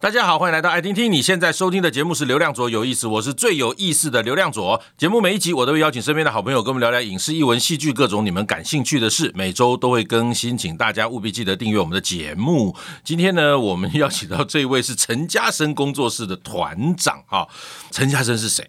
大家好，欢迎来到爱听听。你现在收听的节目是流量左有意思，我是最有意思的流量左。节目每一集我都会邀请身边的好朋友跟我们聊聊影视、艺文、戏剧各种你们感兴趣的事。每周都会更新，请大家务必记得订阅我们的节目。今天呢，我们邀请到这一位是陈嘉生工作室的团长哈。陈嘉生是谁？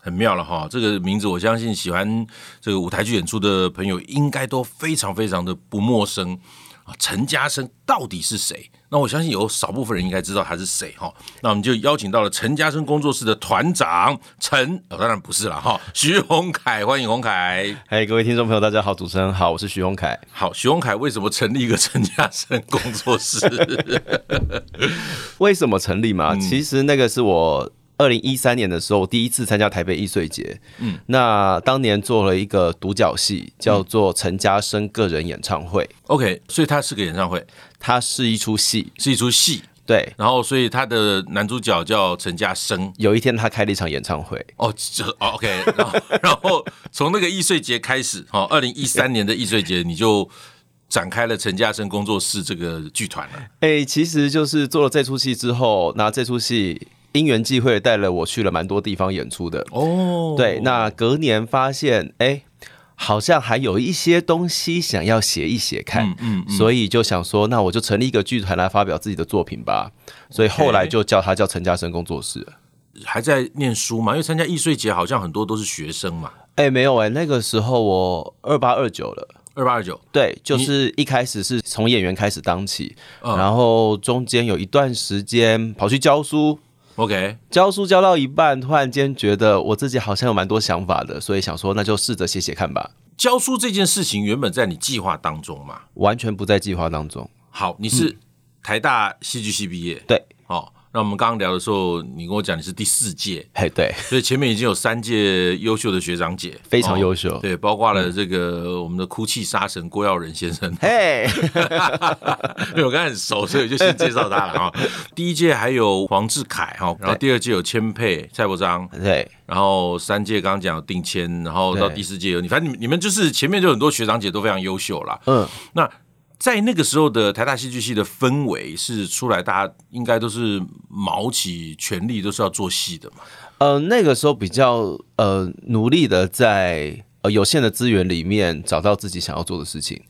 很妙了哈，这个名字我相信喜欢这个舞台剧演出的朋友应该都非常非常的不陌生啊。陈嘉生到底是谁？那我相信有少部分人应该知道他是谁哈，那我们就邀请到了陈嘉生工作室的团长陈，哦，当然不是了哈，徐宏凯，欢迎宏凯。嗨，各位听众朋友，大家好，主持人好，我是徐宏凯。好，徐宏凯为什么成立一个陈嘉生工作室？为什么成立嘛？嗯、其实那个是我。二零一三年的时候，我第一次参加台北艺穗节。嗯，那当年做了一个独角戏，叫做陈嘉生个人演唱会。OK，所以它是个演唱会，它是一出戏，是一出戏。对，然后所以他的男主角叫陈嘉生。有一天，他开了一场演唱会。哦，这 OK 然后。然后从那个艺穗节开始，哦，二零一三 年的艺穗节，你就展开了陈嘉生工作室这个剧团了。哎、欸，其实就是做了这出戏之后，那这出戏。因缘际会带了我去了蛮多地方演出的哦，对，那隔年发现哎、欸，好像还有一些东西想要写一写看，嗯，嗯，嗯，所以就想说，那我就成立一个剧团来发表自己的作品吧，所以后来就叫他叫陈嘉生工作室。还在念书嘛？因为参加艺穗节好像很多都是学生嘛。哎、欸，没有哎、欸，那个时候我二八二九了，二八二九，对，就是一开始是从演员开始当起，然后中间有一段时间跑去教书。OK，教书教到一半，突然间觉得我自己好像有蛮多想法的，所以想说那就试着写写看吧。教书这件事情原本在你计划当中吗？完全不在计划当中。好，你是台大戏剧系毕业，对，哦。那我们刚刚聊的时候，你跟我讲你是第四届，嘿，对，所以前面已经有三届优秀的学长姐，非常优秀，哦，对，包括了这个我们的哭泣杀神郭耀仁先生，嘿，因为我跟他很熟，所以我就先介绍他了啊。第一届还有黄志凯哈，然后第二届有千佩蔡伯章，对，然后三届刚刚讲有定谦，然后到第四届有你，反正你们你们就是前面就很多学长姐都非常优秀啦。嗯，那。在那个时候的台大戏剧系的氛围是出来，大家应该都是卯起全力，都是要做戏的嘛。呃，那个时候比较呃努力的在呃有限的资源里面找到自己想要做的事情，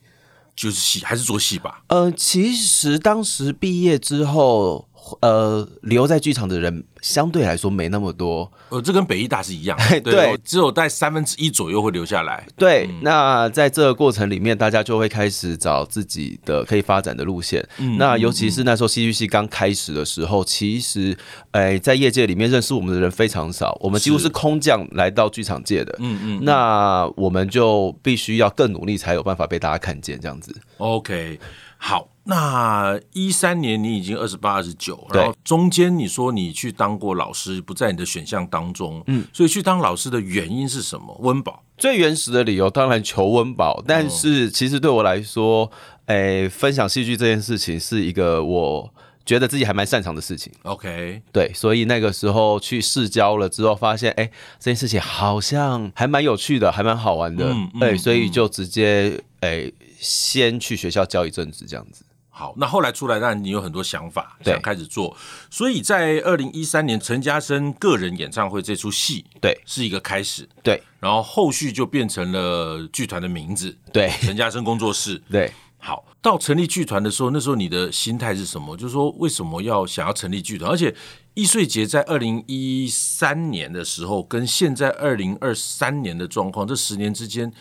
就是戏还是做戏吧。呃，其实当时毕业之后，呃，留在剧场的人相对来说没那么多。呃，这跟北艺大是一样，对，对，只有在三分之一左右会留下来。对，嗯、那在这个过程里面，大家就会开始找自己的可以发展的路线。嗯、那尤其是那时候戏剧系刚开始的时候，其实，哎，在业界里面认识我们的人非常少，我们几乎是空降来到剧场界的。嗯嗯，那我们就必须要更努力，才有办法被大家看见，这样子。OK。好，那一三年你已经二十八、二十九，然后中间你说你去当过老师，不在你的选项当中，嗯，所以去当老师的原因是什么？温饱。最原始的理由当然求温饱，但是其实对我来说，哎、欸，分享戏剧这件事情是一个我觉得自己还蛮擅长的事情。OK，对，所以那个时候去试教了之后，发现哎、欸，这件事情好像还蛮有趣的，还蛮好玩的，对、嗯嗯欸，所以就直接哎。欸先去学校教一阵子，这样子。好，那后来出来，当然你有很多想法，想开始做。所以在二零一三年陈嘉生个人演唱会这出戏，对，是一个开始。对，然后后续就变成了剧团的名字，对，陈嘉生工作室。对，好，到成立剧团的时候，那时候你的心态是什么？就是说，为什么要想要成立剧团？而且易碎节在二零一三年的时候，跟现在二零二三年的状况，这十年之间。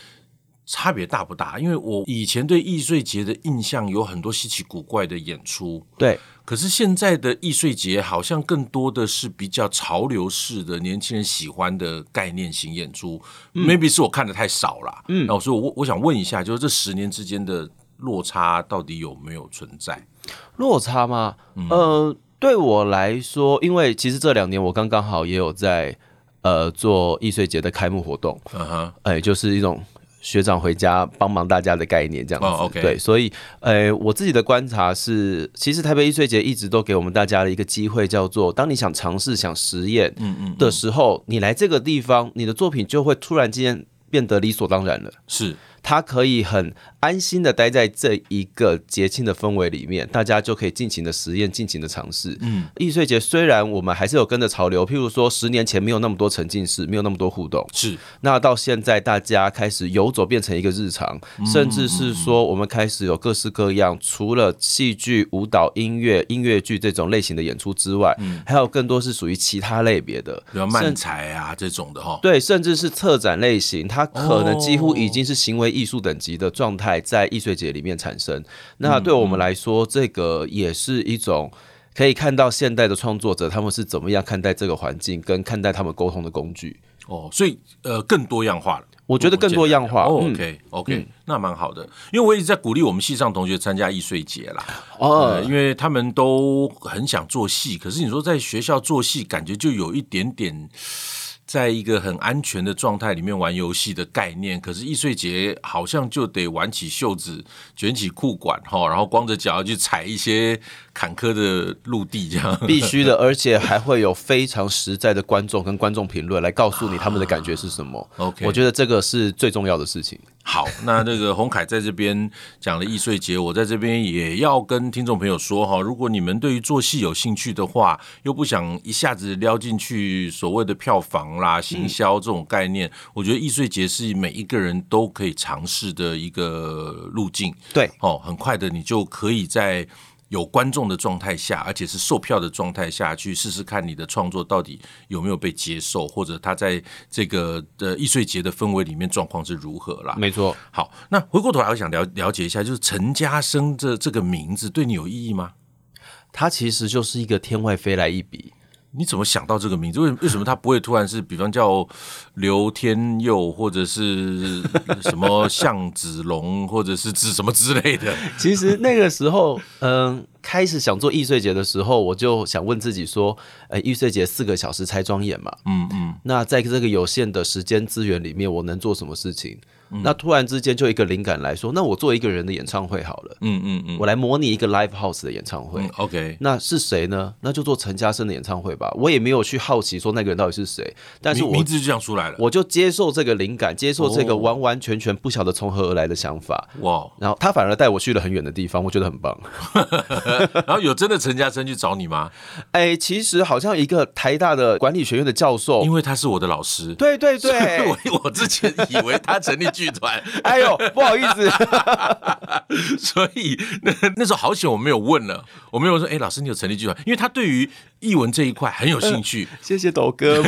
差别大不大？因为我以前对易碎节的印象有很多稀奇古怪的演出，对。可是现在的易碎节好像更多的是比较潮流式的年轻人喜欢的概念型演出，嗯，maybe 是我看的太少了，嗯。然后所以我我想问一下，就是这十年之间的落差到底有没有存在？落差吗？嗯，呃，对我来说，因为其实这两年我刚刚好也有在呃做易碎节的开幕活动，嗯哼，哎，就是一种。学长回家帮忙大家的概念这样子，oh. 对，所以，呃，我自己的观察是，其实台北艺术节一直都给我们大家的一个机会，叫做当你想尝试、想实验的时候，嗯嗯嗯，你来这个地方，你的作品就会突然间变得理所当然了。是，它可以很安心的待在这一个节庆的氛围里面，大家就可以尽情的实验，尽情的尝试。嗯，易碎节虽然我们还是有跟着潮流，譬如说十年前没有那么多沉浸式，没有那么多互动，是。那到现在大家开始游走变成一个日常，甚至是说我们开始有各式各样，除了戏剧、舞蹈、音乐、音乐剧这种类型的演出之外，嗯、还有更多是属于其他类别的，比如漫才啊这种的哈。对，甚至是策展类型，它可能几乎已经是行为艺术等级的状态，在易碎节里面产生。那对我们来说，这个也是一种可以看到现代的创作者他们是怎么样看待这个环境，跟看待他们沟通的工具。哦，所以呃，更多样化了。我觉得更多样化。哦、OK OK，、嗯、那蛮好的，因为我一直在鼓励我们系上同学参加易碎节啦。哦、呃，因为他们都很想做戏，可是你说在学校做戏，感觉就有一点点。在一个很安全的状态里面玩游戏的概念，可是易碎节好像就得挽起袖子、卷起裤管哈，然后光着脚去踩一些坎坷的陆地，这样 必须的，而且还会有非常实在的观众跟观众评论来告诉你他们的感觉是什么。啊、OK，我觉得这个是最重要的事情。好，那这个洪凯在这边讲了易碎节，我在这边也要跟听众朋友说哈，如果你们对于做戏有兴趣的话，又不想一下子撩进去所谓的票房啦、行销这种概念，嗯、我觉得易碎节是每一个人都可以尝试的一个路径。对，哦，很快的你就可以在。有观众的状态下，而且是售票的状态下去试试看你的创作到底有没有被接受，或者他在这个的易碎节的氛围里面状况是如何啦？没错。好，那回过头来，我想了了解一下，就是陈嘉生这这个名字对你有意义吗？他其实就是一个天外飞来一笔。你怎么想到这个名字？为为什么他不会突然是，比方叫刘天佑，或者是什么向子龙，或者是指什么之类的？其实那个时候，嗯。开始想做易碎节的时候，我就想问自己说：“呃，易碎节四个小时拆装演嘛，嗯嗯，那在这个有限的时间资源里面，我能做什么事情？嗯、那突然之间就一个灵感来说，那我做一个人的演唱会好了，嗯嗯嗯，我来模拟一个 live house 的演唱会、嗯、，OK，那是谁呢？那就做陈嘉生的演唱会吧。我也没有去好奇说那个人到底是谁，但是我名字就这样出来了，我就接受这个灵感，接受这个完完全全不晓得从何而来的想法，哇，然后他反而带我去了很远的地方，我觉得很棒。然后有真的陈嘉生去找你吗？哎，其实好像一个台大的管理学院的教授，因为他是我的老师。对对对，我 我之前以为他成立剧团，哎呦，不好意思。所以那那时候好险我没有问了，我没有说，哎，老师你有成立剧团？因为他对于艺文这一块很有兴趣。呃、谢谢斗哥，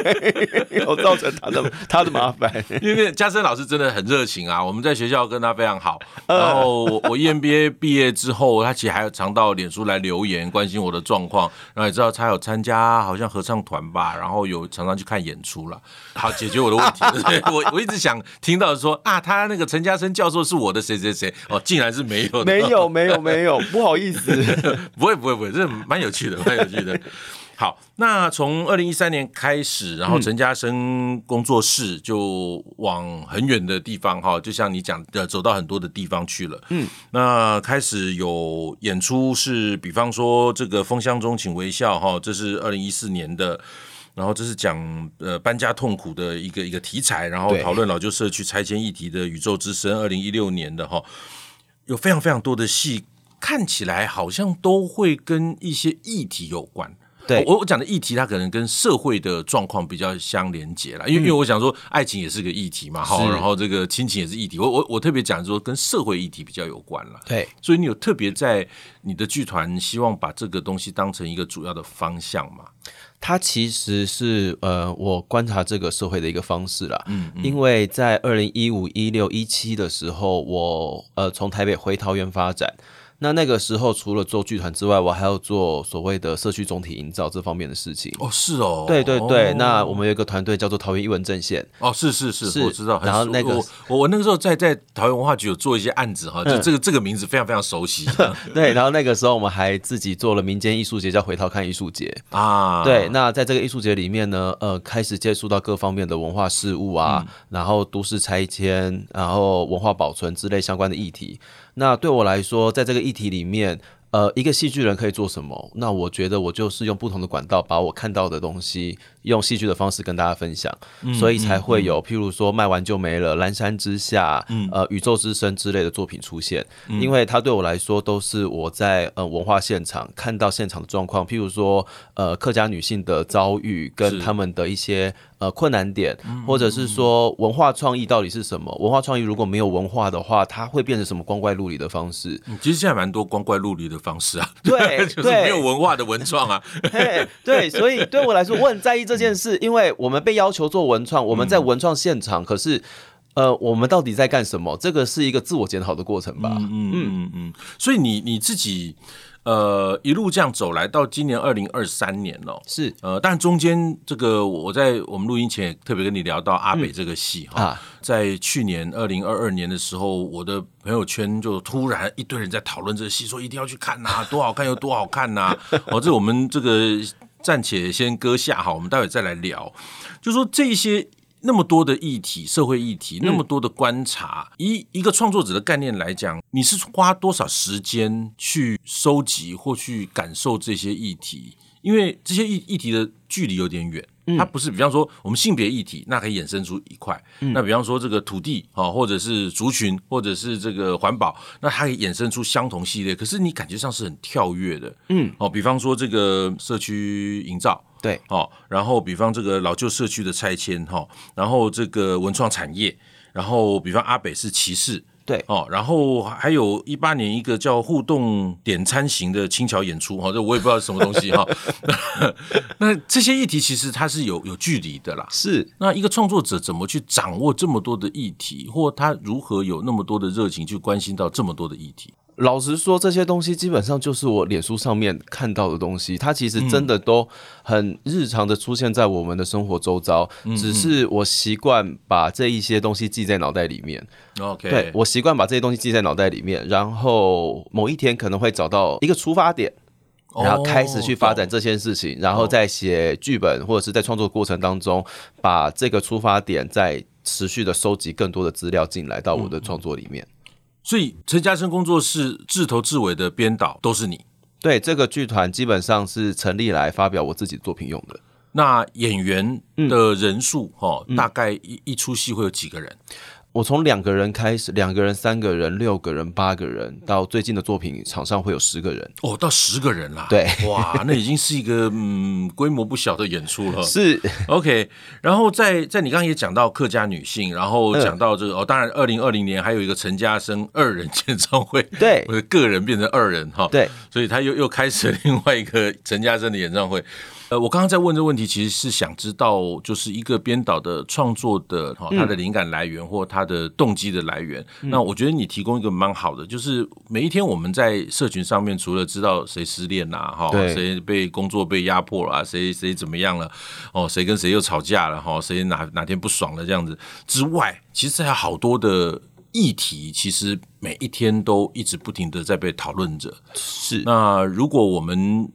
没有造成他的他的麻烦。因为嘉生老师真的很热情啊，我们在学校跟他非常好。然后我我 EMBA 毕业之后，他其实还有常到脸书来留言，关心我的状况，然后也知道他有参加好像合唱团吧，然后有常常去看演出了，好解决我的问题。对，我我一直想听到说啊，他那个陈嘉生教授是我的谁谁谁哦，竟然是没有的，没有没有没有，不好意思，不会不会不会，这蛮有趣的，蛮有趣的。好，那从二零一三年开始，然后陈嘉生工作室就往很远的地方哈，就像你讲的，走到很多的地方去了。嗯，那开始有演出是，比方说这个《风箱中请微笑》哈，这是二零一四年的，然后这是讲呃搬家痛苦的一个一个题材，然后讨论老旧社区拆迁议题的《宇宙之声》二零一六年的哈，有非常非常多的戏，看起来好像都会跟一些议题有关。对，我我讲的议题，它可能跟社会的状况比较相连接了，因为因为我想说，爱情也是个议题嘛，好，然后这个亲情也是议题，我我我特别讲说跟社会议题比较有关了。对，所以你有特别在你的剧团希望把这个东西当成一个主要的方向嘛？它其实是呃，我观察这个社会的一个方式啦。嗯，嗯，因为在二零一五、一六、一七的时候，我呃从台北回桃园发展。那那个时候，除了做剧团之外，我还要做所谓的社区总体营造这方面的事情。哦，是哦，对对对。哦、那我们有一个团队叫做桃园艺文阵线。哦，是是是，是我知道。然后那个我我那个时候在在桃园文化局有做一些案子哈，就这个、嗯、这个名字非常非常熟悉。对，然后那个时候我们还自己做了民间艺术节，叫回头看艺术节 啊。对，那在这个艺术节里面呢，呃，开始接触到各方面的文化事物啊，嗯、然后都市拆迁，然后文化保存之类相关的议题。那对我来说，在这个议题里面，呃，一个戏剧人可以做什么？那我觉得我就是用不同的管道，把我看到的东西用戏剧的方式跟大家分享，嗯、所以才会有、嗯、譬如说卖完就没了、《蓝山之下》嗯、呃，《宇宙之声》之类的作品出现。嗯、因为它对我来说都是我在呃文化现场看到现场的状况，譬如说呃客家女性的遭遇跟他们的一些呃困难点，或者是说文化创意到底是什么？文化创意如果没有文化的话，它会变成什么光怪陆离的方式？其实现在蛮多光怪陆离的。方式啊，对，就是没有文化的文创啊，对，对，所以对我来说，我很在意这件事，因为我们被要求做文创，我们在文创现场，可是，呃，我们到底在干什么？这个是一个自我检讨的过程吧，嗯嗯嗯嗯，所以你你自己。呃，一路这样走来到今年二零二三年了，是。呃，但中间这个我在我们录音前也特别跟你聊到阿北这个戏哈，嗯。啊、在去年二零二二年的时候，我的朋友圈就突然一堆人在讨论这个戏，说一定要去看呐、啊，多好看有多好看呐、啊，哦，这我们这个暂且先搁下哈，我们待会再来聊，就说这些。那么多的议题，社会议题，那么多的观察，以、嗯、一个创作者的概念来讲，你是花多少时间去收集或去感受这些议题？因为这些议议题的距离有点远，它不是，比方说我们性别议题，那可以衍生出一块；嗯、那比方说这个土地啊，或者是族群，或者是这个环保，那它可以衍生出相同系列。可是你感觉上是很跳跃的，嗯，哦，比方说这个社区营造。对，哦，然后比方这个老旧社区的拆迁，哈，然后这个文创产业，然后比方阿北是骑士，对，哦，然后还有一八年一个叫互动点餐型的轻巧演出，哈，这我也不知道是什么东西，哈。那这些议题其实它是有有距离的啦，是。那一个创作者怎么去掌握这么多的议题，或他如何有那么多的热情去关心到这么多的议题？老实说，这些东西基本上就是我脸书上面看到的东西，它其实真的都很日常的出现在我们的生活周遭，嗯、只是我习惯把这一些东西记在脑袋里面。OK，对，我习惯把这些东西记在脑袋里面，然后某一天可能会找到一个出发点，然后开始去发展这件事情，哦、然后在写剧本或者是在创作过程当中，把这个出发点再持续的收集更多的资料进来到我的创作里面。嗯所以陈嘉生工作室自头至尾的编导都是你？对，这个剧团基本上是成立来发表我自己的作品用的。那演员的人数，哈、嗯，大概一一出戏会有几个人？我从两个人开始，两个人、三个人、六个人、八个人，到最近的作品场上会有十个人。哦，到十个人啦。对，哇，那已经是一个嗯规模不小的演出了。是。OK，然后在在你刚刚也讲到客家女性，然后讲到这个、嗯、哦，当然二零二零年还有一个陈嘉生二人演唱会，对，我的个人变成二人哈，对，所以他又又开始另外一个陈嘉生的演唱会。呃，我刚刚在问这个问题，其实是想知道，就是一个编导的创作的哈，他的灵感来源或他的动机的来源。嗯、那我觉得你提供一个蛮好的，就是每一天我们在社群上面，除了知道谁失恋啦，哈，谁被工作被压迫了，谁谁怎么样了，哦，谁跟谁又吵架了，哈，谁哪哪天不爽了这样子之外，其实还有好多的议题，其实每一天都一直不停的在被讨论着。是，那如果我们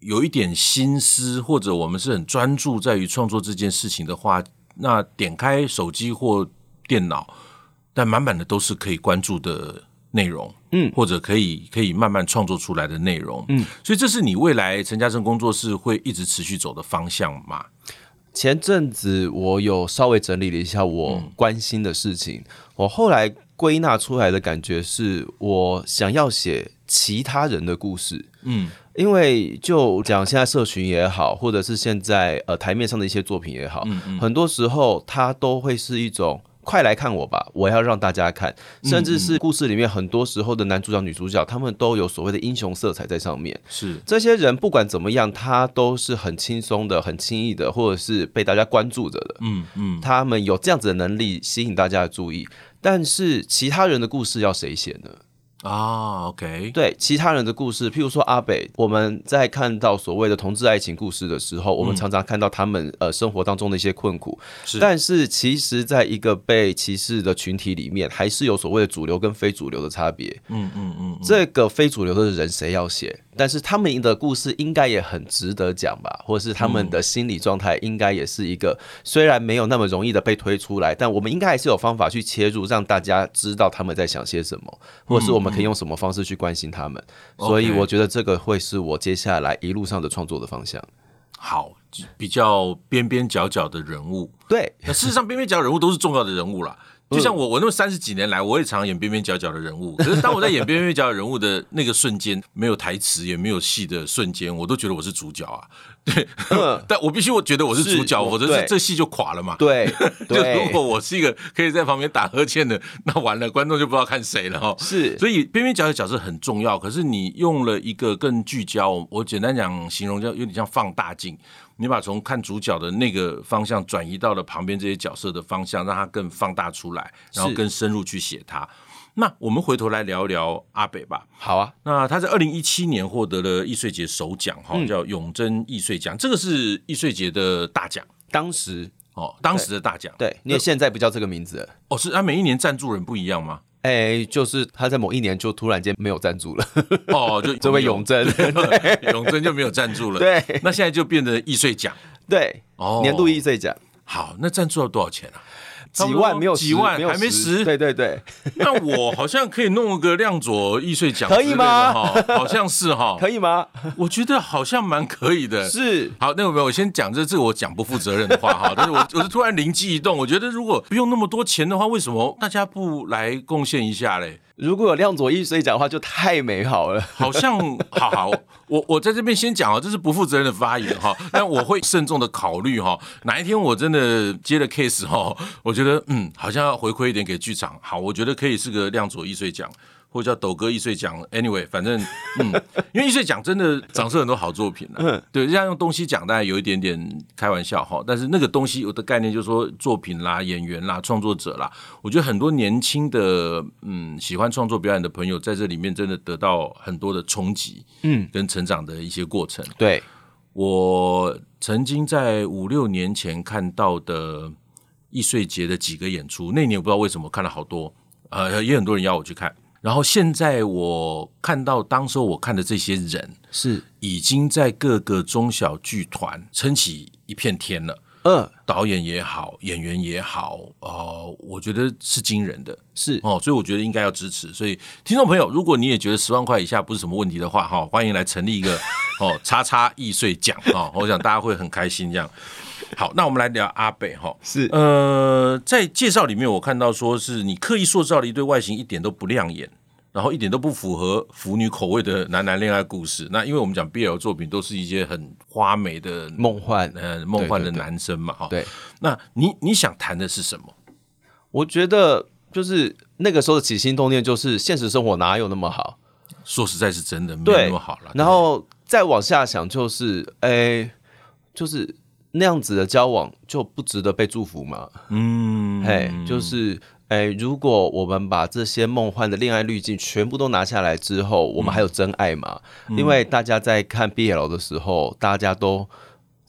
有一点心思，或者我们是很专注在于创作这件事情的话，那点开手机或电脑，但满满的都是可以关注的内容，嗯，或者可以可以慢慢创作出来的内容，嗯，所以这是你未来陈嘉生工作室会一直持续走的方向吗？前阵子我有稍微整理了一下我关心的事情，嗯、我后来归纳出来的感觉是我想要写其他人的故事，嗯。因为就讲现在社群也好，或者是现在呃台面上的一些作品也好，嗯嗯很多时候它都会是一种快来看我吧，我要让大家看，甚至是故事里面很多时候的男主角、女主角，他们都有所谓的英雄色彩在上面。是这些人不管怎么样，他都是很轻松的、很轻易的，或者是被大家关注着的。嗯嗯，他们有这样子的能力吸引大家的注意，但是其他人的故事要谁写呢？啊、oh，OK，对其他人的故事，譬如说阿北，我们在看到所谓的同志爱情故事的时候，嗯、我们常常看到他们呃生活当中的一些困苦，是但是其实在一个被歧视的群体里面，还是有所谓的主流跟非主流的差别。嗯嗯嗯，嗯嗯这个非主流的人谁要写？但是他们的故事应该也很值得讲吧，或者是他们的心理状态应该也是一个虽然没有那么容易的被推出来，但我们应该还是有方法去切入，让大家知道他们在想些什么，或者是我们可以用什么方式去关心他们。所以我觉得这个会是我接下来一路上的创作的方向。好，比较边边角角的人物，对，那事实上边边角角人物都是重要的人物啦。就像我，我那么三十几年来，我也常常演边边角角的人物。可是当我在演边边角角人物的那个瞬间，没有台词也没有戏的瞬间，我都觉得我是主角啊。对，嗯、但我必须我觉得我是主角，否则这这戏就垮了嘛。对，就如果我是一个可以在旁边打呵欠的，那完了，观众就不知道看谁了哈。是，所以边边角角角色很重要。可是你用了一个更聚焦，我简单讲形容，叫有点像放大镜。你把从看主角的那个方向转移到了旁边这些角色的方向，让它更放大出来，然后更深入去写它。那我们回头来聊聊阿北吧。好啊，那他在二零一七年获得了易碎节首奖，哈、嗯，叫永珍易碎奖，这个是易碎节的大奖，当时哦，当时的大奖。对，因为现在不叫这个名字。哦，是啊，每一年赞助人不一样吗？哎、欸，就是他在某一年就突然间没有赞助了，哦，就 这位永贞，永贞就没有赞助了。对，那现在就变得易碎奖。对，哦，年度易碎奖。好，那赞助要多少钱啊？几万没有几万还没十，对对对。那我好像可以弄个亮左易碎奖，可以吗？好像是哈，可以吗？我觉得好像蛮可以的。是，好，那有没有？我先讲这这我讲不负责任的话哈，但是我我是突然灵机一动，我觉得如果不用那么多钱的话，为什么大家不来贡献一下嘞？如果有亮佐艺穗奖的话，就太美好了。好像，好好，我我在这边先讲啊，这是不负责任的发言哈，但我会慎重的考虑哈。哪一天我真的接了 case 哈，我觉得嗯，好像要回馈一点给剧场。好，我觉得可以是个亮佐一水奖。或者叫抖哥易碎奖，anyway，反正嗯，因为易碎奖真的长出很多好作品了，对，这样用东西讲，当然有一点点开玩笑哈，但是那个东西有的概念就是说作品啦、演员啦、创作者啦，我觉得很多年轻的嗯喜欢创作表演的朋友在这里面真的得到很多的冲击，嗯，跟成长的一些过程。对，我曾经在五六年前看到的易碎节的几个演出，那年我不知道为什么看了好多，呃，也很多人邀我去看。然后现在我看到当时我看的这些人是。已经在各个中小剧团撑起一片天了。嗯，导演也好，演员也好，呃，我觉得是惊人的，是。哦，所以我觉得应该要支持。所以听众朋友，如果你也觉得十万块以下不是什么问题的话，哈，欢迎来成立一个 哦叉叉易碎奖啊，我想大家会很开心这样。好，那我们来聊阿北哈，是。呃，在介绍里面我看到说是你刻意塑造了一对外形一点都不亮眼，然后一点都不符合腐女口味的男男恋爱故事。那因为我们讲 BL 作品都是一些很花美的梦幻，呃，梦幻的男生嘛，哈。对，那你你想谈的是什么？我觉得就是那个时候的起心动念，就是现实生活哪有那么好？说实在是真的没有那么好了。然后再往下想，就是哎，就是。那样子的交往就不值得被祝福吗？嗯，嘿，就是，哎，如果我们把这些梦幻的恋爱滤镜全部都拿下来之后，我们还有真爱吗？嗯，因为大家在看 BL 的时候，大家都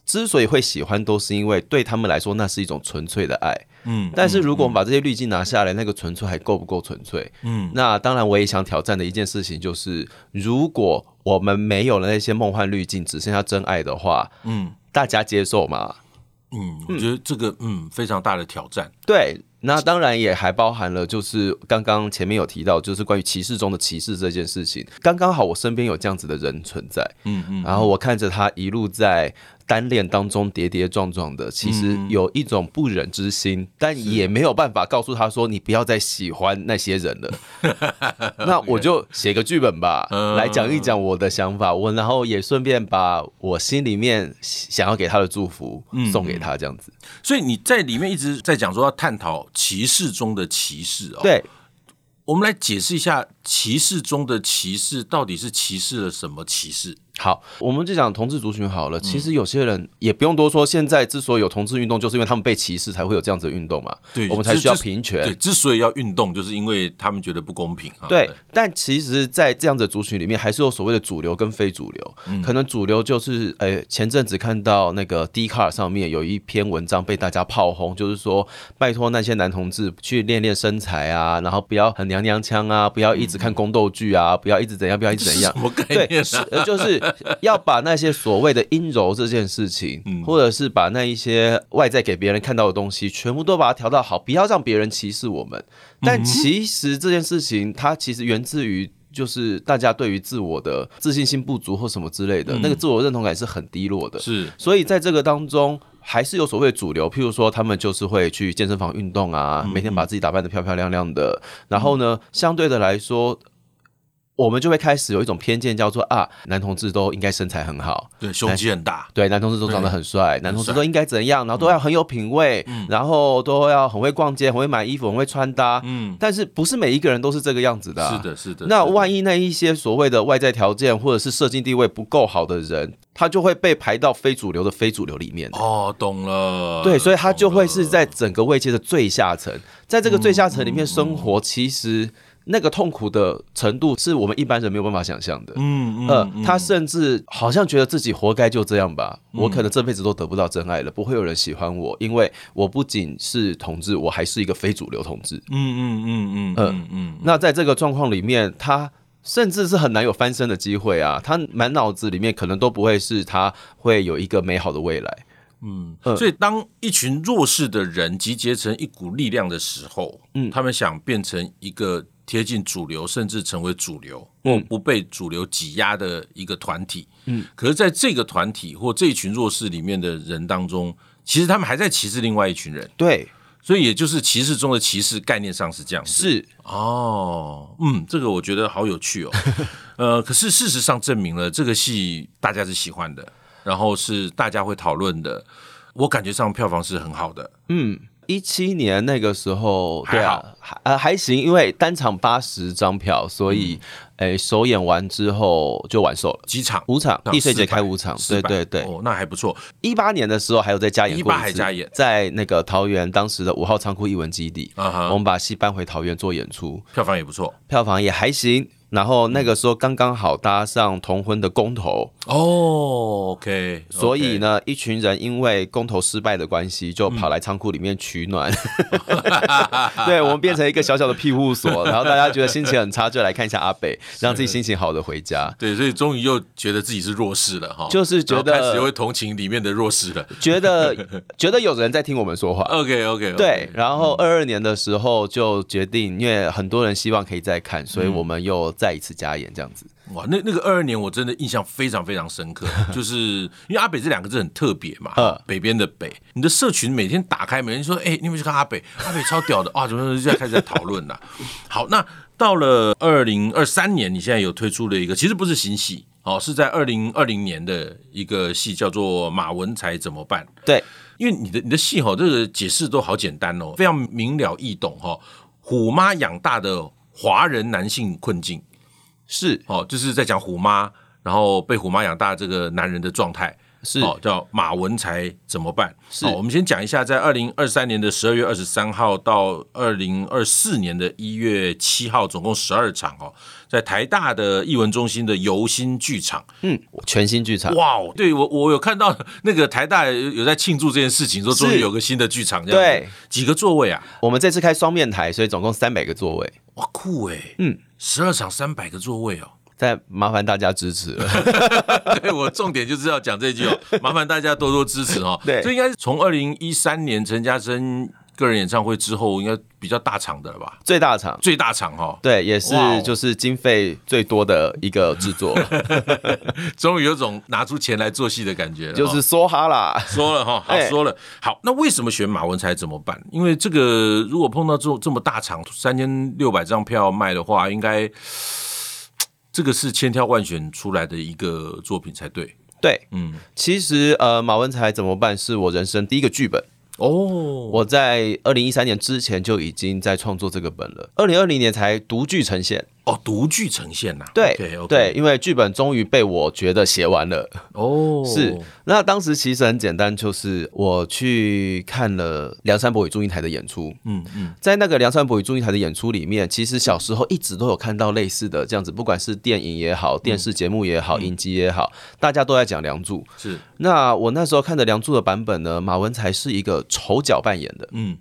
之所以会喜欢，都是因为对他们来说那是一种纯粹的爱。嗯，但是如果我们把这些滤镜拿下来，那个纯粹还够不够纯粹？嗯，那当然，我也想挑战的一件事情就是，如果我们没有了那些梦幻滤镜，只剩下真爱的话，嗯。大家接受吗？嗯，我觉得这个嗯，嗯非常大的挑战。对，那当然也还包含了，就是刚刚前面有提到，就是关于歧视中的歧视这件事情。刚刚好，我身边有这样子的人存在。嗯嗯，然后我看着他一路在。单恋当中跌跌撞撞的，其实有一种不忍之心，嗯、但也没有办法告诉他说：“你不要再喜欢那些人了。”那我就写个剧本吧，来讲一讲我的想法。我然后也顺便把我心里面想要给他的祝福送给他，这样子。所以你在里面一直在讲说要探讨歧视中的歧视哦。对，我们来解释一下歧视中的歧视到底是歧视了什么歧视？好，我们就讲同志族群好了。其实有些人也不用多说，现在之所以有同志运动，就是因为他们被歧视，才会有这样子的运动嘛。对，我们才需要平权。对，之所以要运动，就是因为他们觉得不公平啊。对，但其实，在这样子的族群里面，还是有所谓的主流跟非主流。嗯，可能主流就是，呃，前阵子看到那个 Dcard 上面有一篇文章被大家炮轰，就是说，拜托那些男同志去练练身材啊，然后不要很娘娘腔啊，不要一直看宫斗剧啊，不要一直怎样，不要一直怎样。什么概念啊？对，是就是。要把那些所谓的阴柔这件事情，或者是把那一些外在给别人看到的东西，全部都把它调到好，不要让别人歧视我们。但其实这件事情，它其实源自于就是大家对于自我的自信心不足或什么之类的，那个自我认同感是很低落的。是，所以在这个当中，还是有所谓主流，譬如说他们就是会去健身房运动啊，每天把自己打扮的漂漂亮亮的。然后呢，相对的来说。我们就会开始有一种偏见，叫做啊，男同志都应该身材很好，对，胸肌很大，对，男同志都长得很帅，男同志都应该怎样，然后都要很有品味，嗯，然后都要很会逛街，很会买衣服，很会穿搭，嗯，但是不是每一个人都是这个样子的，啊，是的，是的。那万一那一些所谓的外在条件或者是社经地位不够好的人，他就会被排到非主流的非主流里面。哦，懂了。对，所以他就会是在整个位阶的最下层，在这个最下层里面生活，其实。那个痛苦的程度是我们一般人没有办法想象的。嗯嗯，呃，他甚至好像觉得自己活该就这样吧。我可能这辈子都得不到真爱了，不会有人喜欢我，因为我不仅是同志，我还是一个非主流同志。嗯嗯嗯嗯嗯嗯。那在这个状况里面，他甚至是很难有翻身的机会啊！他满脑子里面可能都不会是他会有一个美好的未来。嗯，所以当一群弱势的人集结成一股力量的时候，嗯，他们想变成一个。贴近主流，甚至成为主流，嗯，不被主流挤压的一个团体，嗯，可是在这个团体或这一群弱势里面的人当中，其实他们还在歧视另外一群人，对，所以也就是歧视中的歧视，概念上是这样子，是。哦，嗯，这个我觉得好有趣哦，呃，可是事实上证明了这个戏大家是喜欢的，然后是大家会讨论的，我感觉上票房是很好的，嗯。一七年那个时候，对啊，还呃还行，因为单场八十张票，所以诶、嗯欸、首演完之后就完售了。几场？五场，易碎节开五场，对对对，哦，那还不错。一八年的时候还有在加演过一次，还加演，在那个桃园当时的五号仓库艺文基地，啊、哈我们把戏搬回桃园做演出，票房也不错，票房也还行。然后那个时候刚刚好搭上同婚的公投哦，OK，所以呢，一群人因为公投失败的关系，就跑来仓库里面取暖。对，我们变成一个小小的庇护所，然后大家觉得心情很差，就来看一下阿北，让自己心情好的回家。对，所以终于又觉得自己是弱势了哈，就是觉得开始会同情里面的弱势了，觉得 觉得有人在听我们说话。OK OK，对，然后二二年的时候就决定，因为很多人希望可以再看，所以我们又。再一次加演这样子，哇！那那个二二年我真的印象非常非常深刻，就是因为阿北这两个字很特别嘛，呃、北边的北，你的社群每天打开，每天说，哎、欸，你有没有去看阿北？阿北超屌的 啊！怎么就在开始在讨论了？好，那到了二零二三年，你现在有推出了一个，其实不是新戏哦，是在二零二零年的一个戏，叫做《马文才怎么办》。对，因为你的你的戏哈，这个解释都好简单哦，非常明了易懂哈。虎妈养大的华人男性困境。是。哦，就是在讲虎妈，然后被虎妈养大这个男人的状态。是。哦，叫马文才怎么办？是，我们先讲一下，在二零二三年的十二月二十三号到二零二四年的一月七号，总共十二场哦，在台大的艺文中心的游新剧场，嗯，全新剧场，哇哦，对我我有看到 那个台大有在庆祝这件事情，说终于有个新的剧场，这样对，几个座位啊？我们这次开双面台，所以总共三百个座位，哇，酷哎，嗯。十二场三百个座位哦，再麻烦大家支持了。对，我重点就是要讲这句哦，麻烦大家多多支持哦。对，这应该是从二零一三年陈嘉生个人演唱会之后，应该比较大场的了吧？最大场，最大场哈。对，也是就是经费最多的一个制作。终于有种拿出钱来做戏的感觉了，就是说哈啦，说了哈，好说了。好，那为什么选马文才怎么办？因为这个如果碰到这这么大场，三千六百张票卖的话，应该 这个是千挑万选出来的一个作品才对。对，嗯，其实呃，马文才怎么办是我人生第一个剧本。哦我在二零一三年之前就已经在创作这个本了，二零二零年才独具呈现。哦，独剧呈现呐、啊？对，okay, okay. 对，因为剧本终于被我觉得写完了。哦，是。那当时其实很简单，就是我去看了梁山伯与祝英台的演出。嗯嗯，在那个梁山伯与祝英台的演出里面，其实小时候一直都有看到类似的这样子，不管是电影也好，电视节目也好，嗯、影集也好，大家都在讲梁祝。是。那我那时候看的梁祝的版本呢，马文才是一个丑角扮演的。嗯。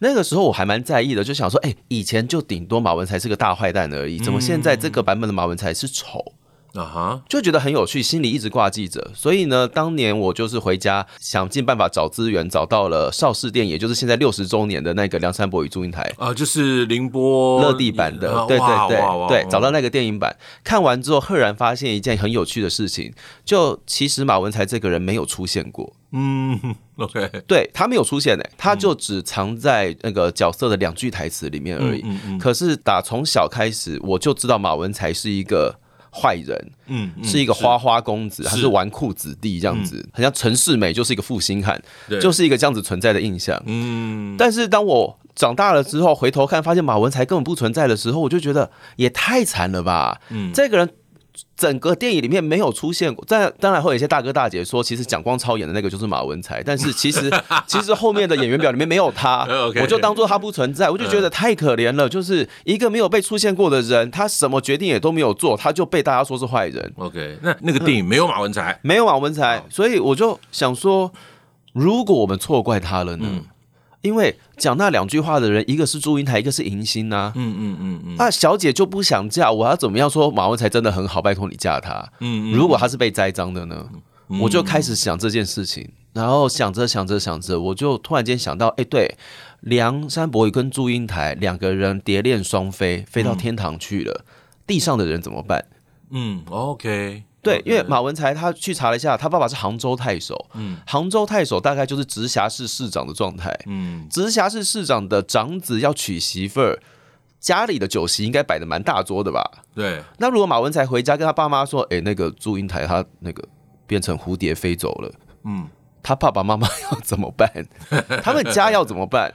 那个时候我还蛮在意的，就想说，哎、欸，以前就顶多马文才是个大坏蛋而已，怎么现在这个版本的马文才是丑？啊哈，就觉得很有趣，心里一直挂记着。所以呢，当年我就是回家想尽办法找资源，找到了邵氏电影，也就是现在六十周年的那个《梁山伯与祝英台》啊，就是宁波乐地版的，对对对对，找到那个电影版，看完之后赫然发现一件很有趣的事情，就其实马文才这个人没有出现过。嗯，OK，对，他没有出现诶，他就只藏在那个角色的两句台词里面而已。嗯嗯嗯，可是打从小开始，我就知道马文才是一个坏人，嗯，是一个花花公子，他是纨绔子弟这样子，很像陈世美就是一个负心汉，就是一个这样子存在的印象。嗯，但是当我长大了之后回头看，发现马文才根本不存在的时候，我就觉得也太惨了吧。嗯，这个人。整个电影里面没有出现过，但当然会有一些大哥大姐说，其实蒋光超演的那个就是马文才，但是 其实其实后面的演员表里面没有他，我就当做他不存在，我就觉得太可怜了，就是一个没有被出现过的人，他什么决定也都没有做，他就被大家说是坏人。OK，那那个电影没有马文才，没有马文才，所以我就想说，如果我们错怪他了呢？嗯因为讲那两句话的人，一个是祝英台，一个是迎新呐。嗯嗯嗯嗯。那小姐就不想嫁，我要怎么样说马文才真的很好，拜托你嫁他。嗯嗯。如果他是被栽赃的呢？我就开始想这件事情，然后想着想着想着，我就突然间想到，哎，对，梁山伯与跟祝英台两个人蝶恋双飞，飞到天堂去了，地上的人怎么办？嗯，OK。对，因为马文才他去查了一下，他爸爸是杭州太守。嗯，杭州太守大概就是直辖市市长的状态。嗯，直辖市市长的长子要娶媳妇儿，家里的酒席应该摆的蛮大桌的吧？对。那如果马文才回家跟他爸妈说：“哎，那个祝英台他那个变成蝴蝶飞走了。”嗯。他爸爸妈妈要怎么办？他们家要怎么办？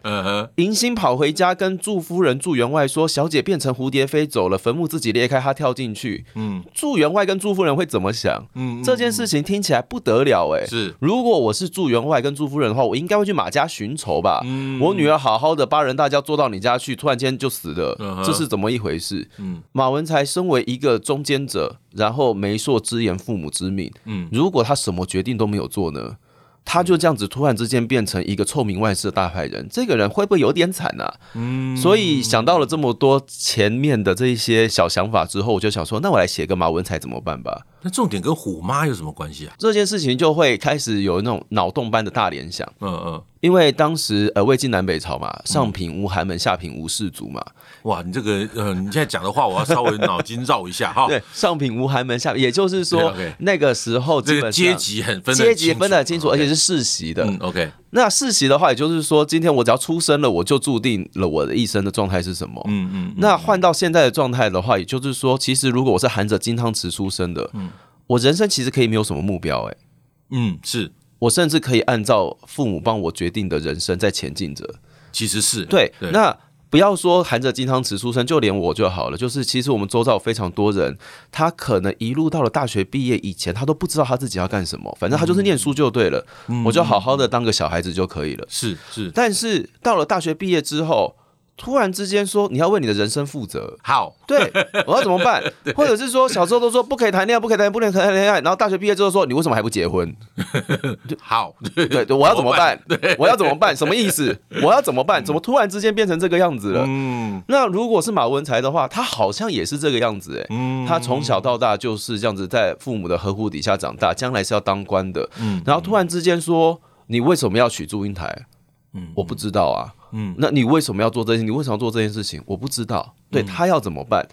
迎新跑回家跟祝夫人祝员外说：“小姐变成蝴蝶飞走了，坟墓自己裂开，她跳进去。”嗯，祝员外跟祝夫人会怎么想？嗯，这件事情听起来不得了哎。是，如果我是祝员外跟祝夫人的话，我应该会去马家寻仇吧。嗯，我女儿好好的八人大轿坐到你家去，突然间就死了，这是怎么一回事？嗯，马文才身为一个中间者，然后媒妁之言，父母之命。嗯，如果他什么决定都没有做呢？他就这样子突然之间变成一个臭名万世的大坏人，这个人会不会有点惨呢？嗯，所以想到了这么多前面的这一些小想法之后，我就想说，那我来写个马文才怎么办吧？那重点跟虎妈有什么关系啊？这件事情就会开始有那种脑洞般的大联想。嗯嗯，因为当时呃魏晋南北朝嘛，上品无寒门，下品无士族嘛。哇，你这个呃，你现在讲的话，我要稍微脑筋绕一下哈。对，上品无寒门，下也就是说那个时候这个阶级很分阶级分得很清楚，而且是世袭的。嗯，OK。那世袭的话，也就是说，今天我只要出生了，我就注定了我的一生的状态是什么。嗯嗯。那换到现在的状态的话，也就是说，其实如果我是含着金汤匙出生的，嗯。我人生其实可以没有什么目标，哎，嗯，是我甚至可以按照父母帮我决定的人生在前进着。其实是对，对，那不要说含着金汤匙出生，就连我就好了。就是其实我们周遭有非常多人，他可能一路到了大学毕业以前，他都不知道他自己要干什么，反正他就是念书就对了，嗯，我就好好的当个小孩子就可以了。是是，但是到了大学毕业之后。突然之间说你要为你的人生负责，好，对，我要怎么办？或者是说小时候都说不可以谈恋爱，不可以谈恋爱，不能谈恋爱，然后大学毕业之后说你为什么还不结婚？好，对对，我要怎么办？我要怎么办？什么意思？我要怎么办？怎么突然之间变成这个样子了？嗯，那如果是马文才的话，他好像也是这个样子，哎，嗯，他从小到大就是这样子在父母的呵护底下长大，将来是要当官的，嗯，然后突然之间说你为什么要娶祝英台？嗯，我不知道啊。嗯，那你为什么要做这些？你为什么要做这件事情？我不知道。对，他要怎么办？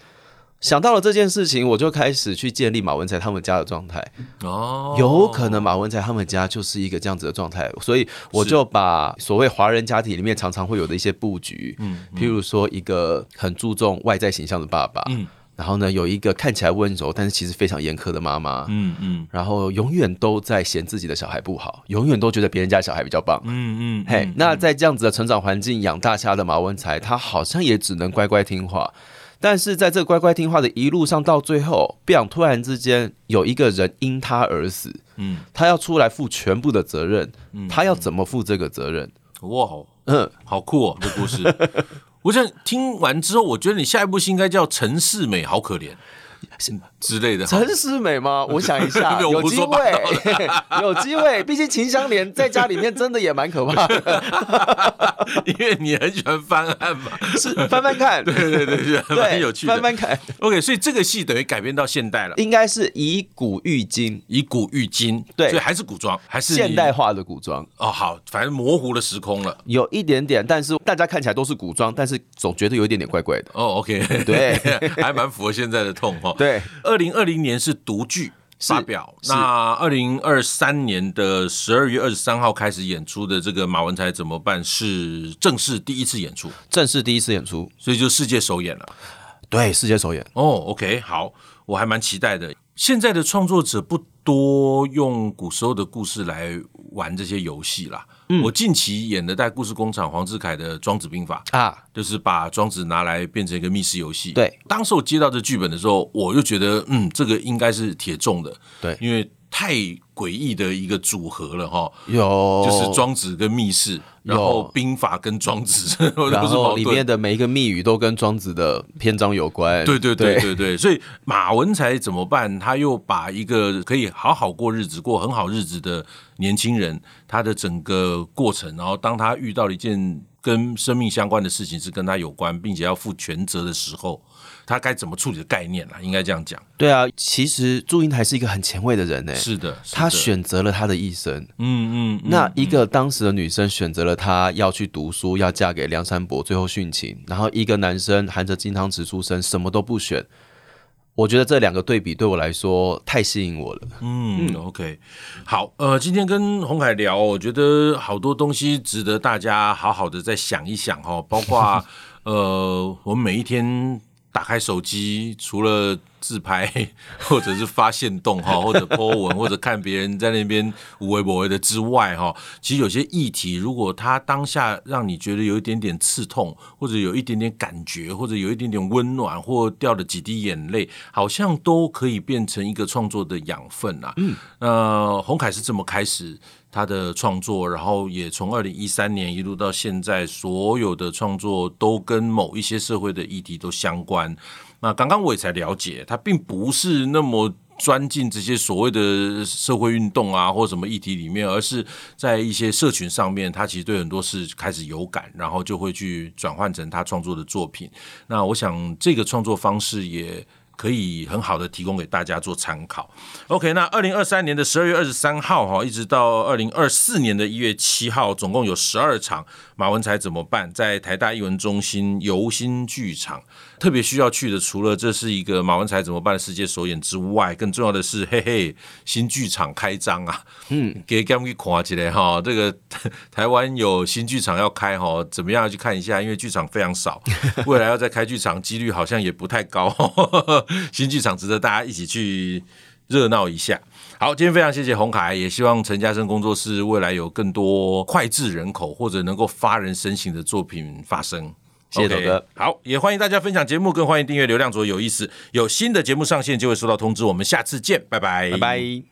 想到了这件事情，我就开始去建立马文才他们家的状态。哦，有可能马文才他们家就是一个这样子的状态，所以我就把所谓华人家庭里面常常会有的一些布局，嗯，譬如说一个很注重外在形象的爸爸，嗯。然后呢，有一个看起来温柔，但是其实非常严苛的妈妈，嗯嗯，然后永远都在嫌自己的小孩不好，永远都觉得别人家小孩比较棒，嗯嗯，嘿，那在这样子的成长环境养大下的马文才，他好像也只能乖乖听话。但是在这乖乖听话的一路上，到最后，不想突然之间有一个人因他而死，嗯，他要出来负全部的责任，嗯，他要怎么负这个责任？哇，嗯，好酷哦，这故事。我想听完之后，我觉得你下一部戏应该叫《陈世美好可怜》。之类的，陈世美吗？我想一下，有机会，有机会。毕竟秦香莲在家里面真的也蛮可怕的，因为你很喜欢翻案嘛，是翻翻看，对对对对，蛮有趣的，翻翻看。OK，所以这个戏等于改编到现代了，应该是以古喻今，以古喻今，对，所以还是古装，还是现代化的古装。哦，好，反正模糊了时空了，有一点点，但是大家看起来都是古装，但是总觉得有一点点怪怪的。哦，OK，对，还蛮符合现在的痛哈。对，二零二零。年是独剧发表，那二零二三年的十二月二十三号开始演出的这个马文才怎么办是正式第一次演出，正式第一次演出，所以就世界首演了。对，世界首演。哦，OK，好，我还蛮期待的。现在的创作者不多用古时候的故事来玩这些游戏啦。我近期演的在故事工厂黄志凯的《庄子兵法》啊，就是把庄子拿来变成一个密室游戏。对，当时我接到这剧本的时候，我就觉得，嗯，这个应该是铁重的。对，因为。太诡异的一个组合了哈，有就是庄子跟密室，然后兵法跟庄子，然后里面的每一个密语都跟庄子的篇章有关。对对对对对，所以马文才怎么办？他又把一个可以好好过日子、过很好日子的年轻人，他的整个过程，然后当他遇到了一件跟生命相关的事情是跟他有关，并且要负全责的时候。他该怎么处理的概念啦，应该这样讲。对啊，其实祝英台是一个很前卫的人呢。是的，他选择了他的一生。嗯嗯。那一个当时的女生选择了她要去读书，要嫁给梁山伯，最后殉情。然后一个男生含着金汤匙出生，什么都不选。我觉得这两个对比对我来说太吸引我了。嗯，嗯，OK，好，呃，今天跟洪凯聊，我觉得好多东西值得大家好好的再想一想哈，包括 呃，我们每一天。打开手机，除了自拍 或者是发现动哈，或者 po 文，或者看别人在那边无微不为的之外哈，其实有些议题，如果它当下让你觉得有一点点刺痛，或者有一点点感觉，或者有一点点温暖，或掉了几滴眼泪，好像都可以变成一个创作的养分啊。嗯，呃，洪凯是这么开始。他的创作，然后也从二零一三年一路到现在，所有的创作都跟某一些社会的议题都相关。那刚刚我也才了解，他并不是那么钻进这些所谓的社会运动啊或什么议题里面，而是在一些社群上面，他其实对很多事开始有感，然后就会去转换成他创作的作品。那我想这个创作方式也。可以很好的提供给大家做参考。OK，那二零二三年的十二月二十三号哈，一直到二零二四年的一月七号，总共有十二场。马文才怎么办？在台大艺文中心游心剧场，特别需要去的，除了这是一个马文才怎么办的世界首演之外，更重要的是，嘿嘿，新剧场开张啊！嗯，给各位看起来哈，这个 台湾有新剧场要开哈，怎么样去看一下？因为剧场非常少，未来要再开剧场几率好像也不太高。新剧场值得大家一起去热闹一下。好，今天非常谢谢宏凯，也希望陈嘉生工作室未来有更多脍炙人口或者能够发人深省的作品发生。谢谢董哥。好，也欢迎大家分享节目，更欢迎订阅流量左有意思，有新的节目上线就会收到通知。我们下次见，拜拜，拜拜。